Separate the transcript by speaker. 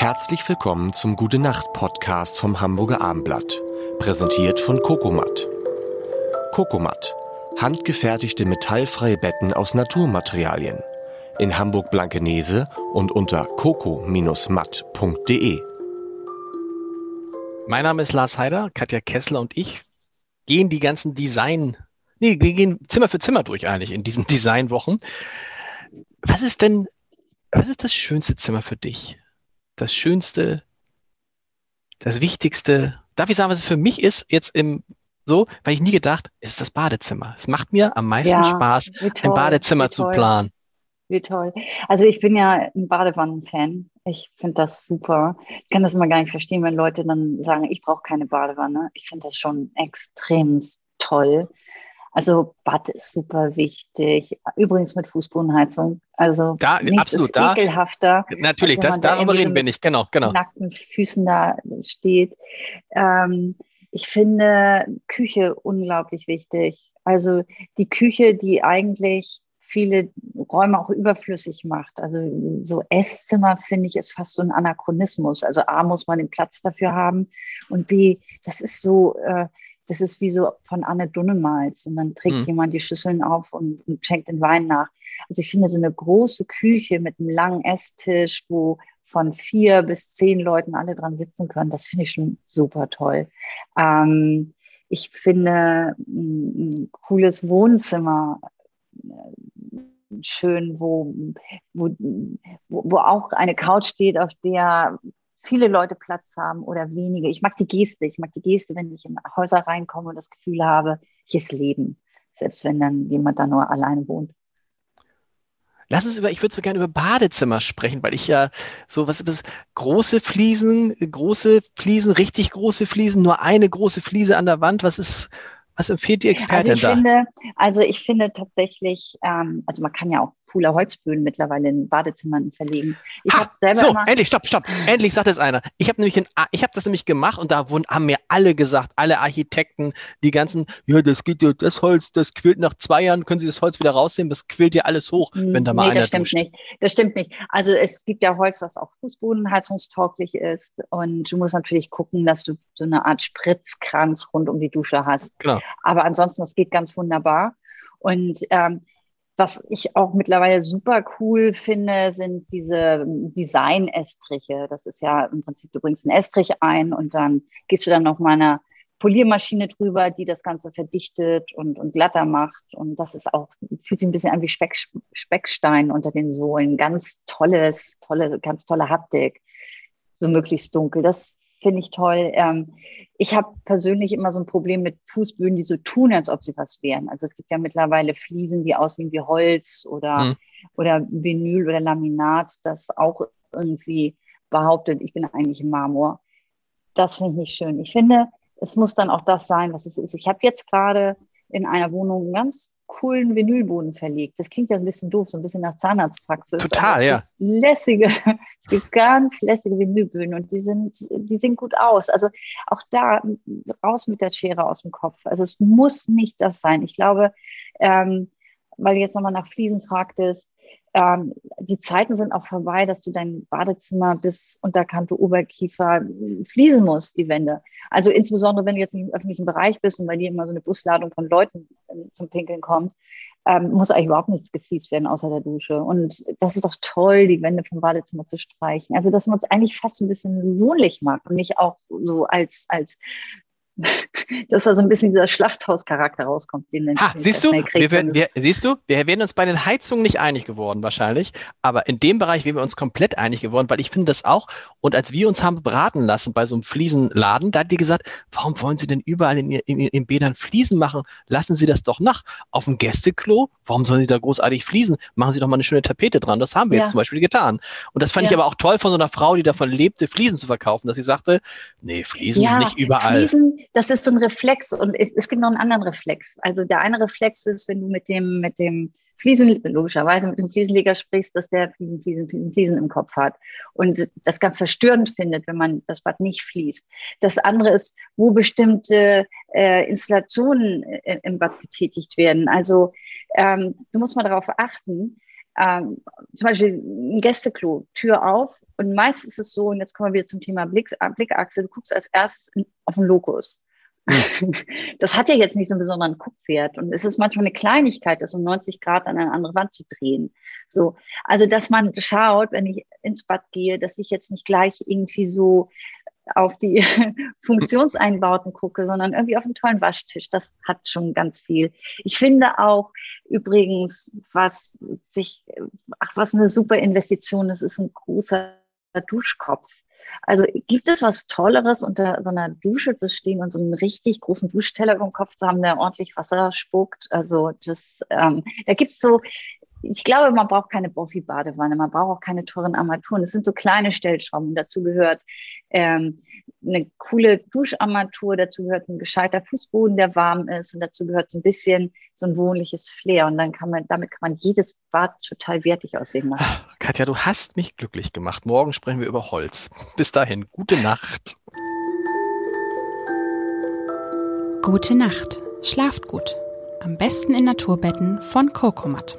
Speaker 1: Herzlich willkommen zum Gute Nacht Podcast vom Hamburger Armblatt, präsentiert von Kokomat. Kokomat, handgefertigte metallfreie Betten aus Naturmaterialien. In Hamburg Blankenese und unter coco-matt.de.
Speaker 2: Mein Name ist Lars Heider, Katja Kessler und ich gehen die ganzen Design, nee, wir gehen Zimmer für Zimmer durch eigentlich in diesen Designwochen. Was ist denn, was ist das schönste Zimmer für dich? Das Schönste, das Wichtigste. Darf ich sagen, was es für mich ist, jetzt im so, weil ich nie gedacht, es ist das Badezimmer. Es macht mir am meisten ja, Spaß, toll, ein Badezimmer zu planen.
Speaker 3: Wie toll. Also ich bin ja ein Badewannen-Fan. Ich finde das super. Ich kann das immer gar nicht verstehen, wenn Leute dann sagen, ich brauche keine Badewanne. Ich finde das schon extrem toll. Also Bad ist super wichtig. Übrigens mit Fußbodenheizung. Also
Speaker 2: da, absolut, da, ekelhafter. Natürlich, das, darüber reden wir nicht. Genau, genau.
Speaker 3: Nackten Füßen da steht. Ähm, ich finde Küche unglaublich wichtig. Also die Küche, die eigentlich viele Räume auch überflüssig macht. Also so Esszimmer finde ich ist fast so ein Anachronismus. Also A muss man den Platz dafür haben und B, das ist so, äh, das ist wie so von Anne Dunnemals und dann trägt mhm. jemand die Schüsseln auf und, und schenkt den Wein nach. Also ich finde so eine große Küche mit einem langen Esstisch, wo von vier bis zehn Leuten alle dran sitzen können, das finde ich schon super toll. Ähm, ich finde ein, ein cooles Wohnzimmer äh, schön, wo, wo, wo auch eine Couch steht, auf der viele Leute Platz haben oder wenige. Ich mag die Geste. Ich mag die Geste, wenn ich in Häuser reinkomme und das Gefühl habe, hier ist Leben. Selbst wenn dann jemand da nur allein wohnt.
Speaker 2: Lass uns über, ich würde so gerne über Badezimmer sprechen, weil ich ja so, was ist das? Große Fliesen, große Fliesen, richtig große Fliesen, nur eine große Fliese an der Wand. Was ist, was empfiehlt die Expertin
Speaker 3: also ich
Speaker 2: da?
Speaker 3: Finde, also ich finde tatsächlich, ähm, also man kann ja auch cooler Holzböden mittlerweile in Badezimmern verlegen. Ich
Speaker 2: ha, selber so, endlich, stopp, stopp. Endlich sagt es einer. Ich habe nämlich, in, ich habe das nämlich gemacht und da wurden, haben mir alle gesagt, alle Architekten, die ganzen, ja, das geht ja, das Holz, das quillt nach zwei Jahren, können Sie das Holz wieder rausnehmen, das quillt ja alles hoch, wenn da mal nee, einer
Speaker 3: das stimmt duscht. nicht. Das stimmt nicht. Also es gibt ja Holz, das auch fußbodenheizungstauglich ist und du musst natürlich gucken, dass du so eine Art Spritzkranz rund um die Dusche hast. Genau. Aber ansonsten, das geht ganz wunderbar. Und ähm, was ich auch mittlerweile super cool finde, sind diese Design-Estriche. Das ist ja im Prinzip, du bringst einen Estrich ein und dann gehst du dann noch mal eine Poliermaschine drüber, die das Ganze verdichtet und, und glatter macht. Und das ist auch, fühlt sich ein bisschen an wie Speck, Speckstein unter den Sohlen. Ganz tolles, tolle, ganz tolle Haptik. So möglichst dunkel. Das finde ich toll. Ähm, ich habe persönlich immer so ein Problem mit Fußböden, die so tun, als ob sie was wären. Also es gibt ja mittlerweile Fliesen, die aussehen wie Holz oder, mhm. oder Vinyl oder Laminat, das auch irgendwie behauptet, ich bin eigentlich Marmor. Das finde ich nicht schön. Ich finde, es muss dann auch das sein, was es ist. Ich habe jetzt gerade in einer Wohnung ein ganz coolen Vinylboden verlegt. Das klingt ja ein bisschen doof, so ein bisschen nach Zahnarztpraxis.
Speaker 2: Total, ja.
Speaker 3: Lässige, es gibt ganz lässige Vinylböden und die sind, die sehen gut aus. Also auch da raus mit der Schere aus dem Kopf. Also es muss nicht das sein. Ich glaube, ähm, weil du jetzt nochmal nach Fliesen fragtest, ähm, die Zeiten sind auch vorbei, dass du dein Badezimmer bis unterkante Oberkiefer fließen musst, die Wände. Also insbesondere, wenn du jetzt im öffentlichen Bereich bist und bei dir immer so eine Busladung von Leuten äh, zum Pinkeln kommt, ähm, muss eigentlich überhaupt nichts gefliest werden außer der Dusche. Und das ist doch toll, die Wände vom Badezimmer zu streichen. Also, dass man es eigentlich fast ein bisschen wohnlich macht und nicht auch so als, als dass da so ein bisschen dieser Schlachthauscharakter rauskommt. Den
Speaker 2: ha, siehst du, wir werden, wir, siehst du, wir werden uns bei den Heizungen nicht einig geworden wahrscheinlich, aber in dem Bereich wären wir uns komplett einig geworden, weil ich finde das auch, und als wir uns haben beraten lassen bei so einem Fliesenladen, da hat die gesagt, warum wollen Sie denn überall in, in, in Bädern Fliesen machen? Lassen Sie das doch nach. Auf dem Gästeklo, warum sollen Sie da großartig Fliesen? Machen Sie doch mal eine schöne Tapete dran. Das haben wir ja. jetzt zum Beispiel getan. Und das fand ja. ich aber auch toll von so einer Frau, die davon lebte, Fliesen zu verkaufen, dass sie sagte, nee, Fliesen ja, nicht überall.
Speaker 3: Fliesen, das ist so ein Reflex und es gibt noch einen anderen Reflex. Also der eine Reflex ist, wenn du mit dem, mit dem Fliesen, logischerweise mit dem Fliesenleger sprichst, dass der Fliesen, Fliesen, Fliesen, Fliesen im Kopf hat und das ganz verstörend findet, wenn man das Bad nicht fließt. Das andere ist, wo bestimmte äh, Installationen äh, im Bad getätigt werden. Also ähm, du musst mal darauf achten, ähm, zum Beispiel ein Gästeklo, Tür auf, Und meist ist es so, und jetzt kommen wir wieder zum Thema Blick, Blickachse, du guckst als erstes in, auf den Lokus. Das hat ja jetzt nicht so einen besonderen Guckwert. Und es ist manchmal eine Kleinigkeit, das um 90 Grad an eine andere Wand zu drehen. So. Also, dass man schaut, wenn ich ins Bad gehe, dass ich jetzt nicht gleich irgendwie so auf die Funktionseinbauten gucke, sondern irgendwie auf einen tollen Waschtisch. Das hat schon ganz viel. Ich finde auch übrigens, was sich, ach, was eine super Investition ist, ist ein großer Duschkopf. Also gibt es was Tolleres, unter so einer Dusche zu stehen und so einen richtig großen Duschteller dem Kopf zu haben, der ordentlich Wasser spuckt? Also das, ähm, da gibt es so ich glaube, man braucht keine Profi-Badewanne, man braucht auch keine teuren Armaturen. Es sind so kleine Stellschrauben. Dazu gehört ähm, eine coole Duscharmatur, dazu gehört ein gescheiter Fußboden, der warm ist und dazu gehört so ein bisschen so ein wohnliches Flair. Und dann kann man, damit kann man jedes Bad total wertig aussehen lassen.
Speaker 2: Katja, du hast mich glücklich gemacht. Morgen sprechen wir über Holz. Bis dahin, gute Nacht.
Speaker 4: Gute Nacht. Schlaft gut. Am besten in Naturbetten von Cocomat.